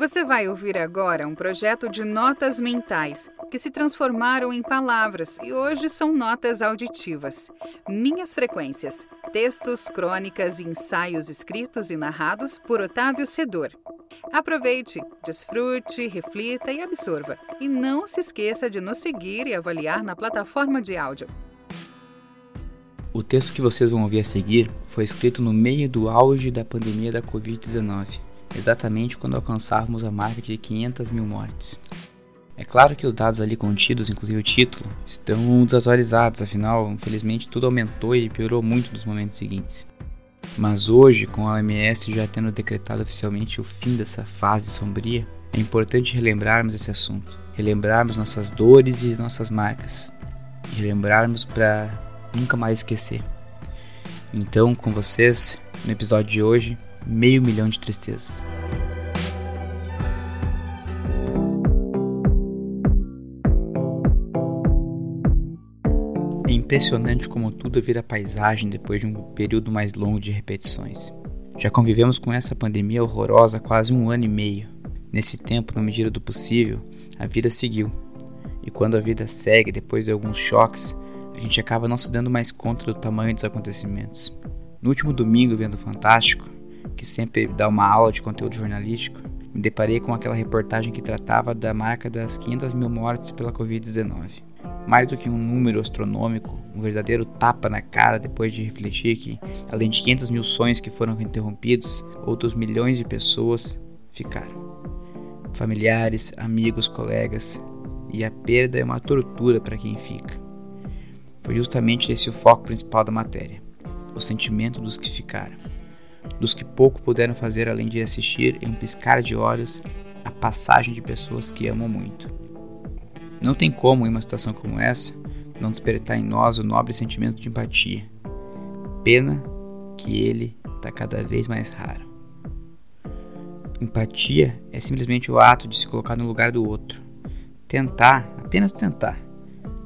Você vai ouvir agora um projeto de notas mentais que se transformaram em palavras e hoje são notas auditivas. Minhas frequências, textos, crônicas e ensaios escritos e narrados por Otávio Sedor. Aproveite, desfrute, reflita e absorva. E não se esqueça de nos seguir e avaliar na plataforma de áudio. O texto que vocês vão ouvir a seguir foi escrito no meio do auge da pandemia da Covid-19, exatamente quando alcançarmos a marca de 500 mil mortes. É claro que os dados ali contidos, inclusive o título, estão desatualizados, afinal, infelizmente, tudo aumentou e piorou muito nos momentos seguintes. Mas hoje, com a OMS já tendo decretado oficialmente o fim dessa fase sombria, é importante relembrarmos esse assunto, relembrarmos nossas dores e nossas marcas, e relembrarmos para nunca mais esquecer. Então, com vocês, no episódio de hoje, meio milhão de tristezas. É impressionante como tudo vira paisagem depois de um período mais longo de repetições. Já convivemos com essa pandemia horrorosa há quase um ano e meio. Nesse tempo, na medida do possível, a vida seguiu. E quando a vida segue depois de alguns choques, a gente acaba não se dando mais conta do tamanho dos acontecimentos. No último domingo, vendo o Fantástico, que sempre dá uma aula de conteúdo jornalístico, me deparei com aquela reportagem que tratava da marca das 500 mil mortes pela Covid-19. Mais do que um número astronômico, um verdadeiro tapa na cara depois de refletir que, além de 500 mil sonhos que foram interrompidos, outros milhões de pessoas ficaram. Familiares, amigos, colegas, e a perda é uma tortura para quem fica. Foi justamente esse o foco principal da matéria: o sentimento dos que ficaram, dos que pouco puderam fazer além de assistir em um piscar de olhos a passagem de pessoas que amam muito. Não tem como, em uma situação como essa, não despertar em nós o nobre sentimento de empatia. Pena que ele está cada vez mais raro. Empatia é simplesmente o ato de se colocar no lugar do outro. Tentar, apenas tentar,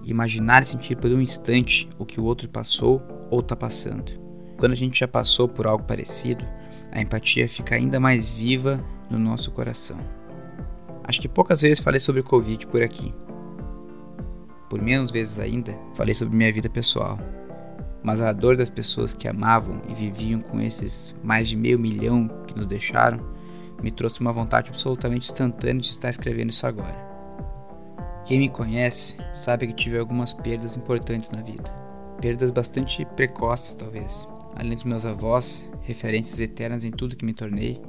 imaginar e sentir por um instante o que o outro passou ou está passando. Quando a gente já passou por algo parecido, a empatia fica ainda mais viva no nosso coração. Acho que poucas vezes falei sobre Covid por aqui. Por menos vezes ainda, falei sobre minha vida pessoal. Mas a dor das pessoas que amavam e viviam com esses mais de meio milhão que nos deixaram me trouxe uma vontade absolutamente instantânea de estar escrevendo isso agora. Quem me conhece sabe que tive algumas perdas importantes na vida. Perdas bastante precoces, talvez. Além dos meus avós, referências eternas em tudo que me tornei,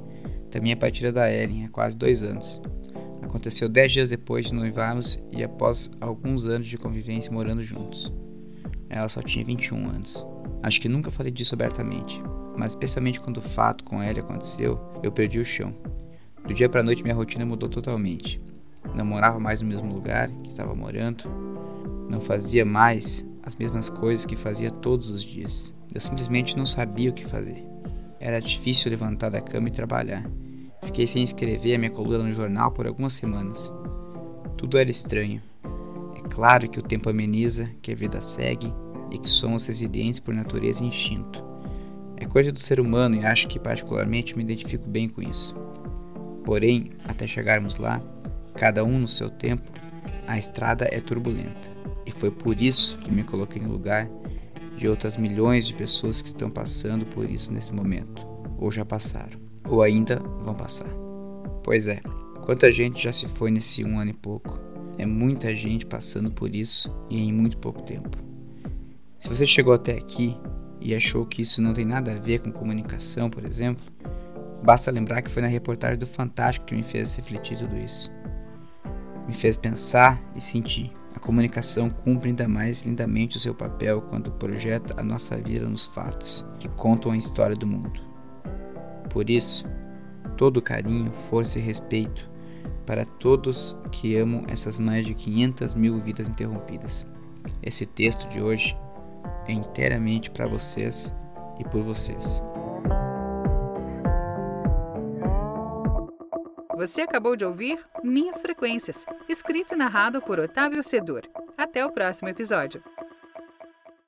também a partida da Ellen há quase dois anos. Aconteceu dez dias depois de noivarmos e após alguns anos de convivência morando juntos. Ela só tinha 21 anos. Acho que nunca falei disso abertamente, mas especialmente quando o fato com ela aconteceu, eu perdi o chão. Do dia para noite minha rotina mudou totalmente. Não morava mais no mesmo lugar que estava morando. Não fazia mais as mesmas coisas que fazia todos os dias. Eu simplesmente não sabia o que fazer. Era difícil levantar da cama e trabalhar. Fiquei sem escrever a minha coluna no jornal por algumas semanas. Tudo era estranho. É claro que o tempo ameniza, que a vida segue e que somos resilientes por natureza e instinto. É coisa do ser humano e acho que particularmente me identifico bem com isso. Porém, até chegarmos lá, cada um no seu tempo, a estrada é turbulenta. E foi por isso que me coloquei no lugar de outras milhões de pessoas que estão passando por isso nesse momento, ou já passaram, ou ainda vão passar. Pois é, quanta gente já se foi nesse um ano e pouco. É muita gente passando por isso e em muito pouco tempo. Se você chegou até aqui e achou que isso não tem nada a ver com comunicação, por exemplo, basta lembrar que foi na reportagem do Fantástico que me fez refletir tudo isso me fez pensar e sentir. A comunicação cumpre ainda mais lindamente o seu papel quando projeta a nossa vida nos fatos que contam a história do mundo. Por isso, todo carinho, força e respeito para todos que amam essas mais de 500 mil vidas interrompidas. Esse texto de hoje é inteiramente para vocês e por vocês. Você acabou de ouvir Minhas Frequências, escrito e narrado por Otávio Sedor. Até o próximo episódio.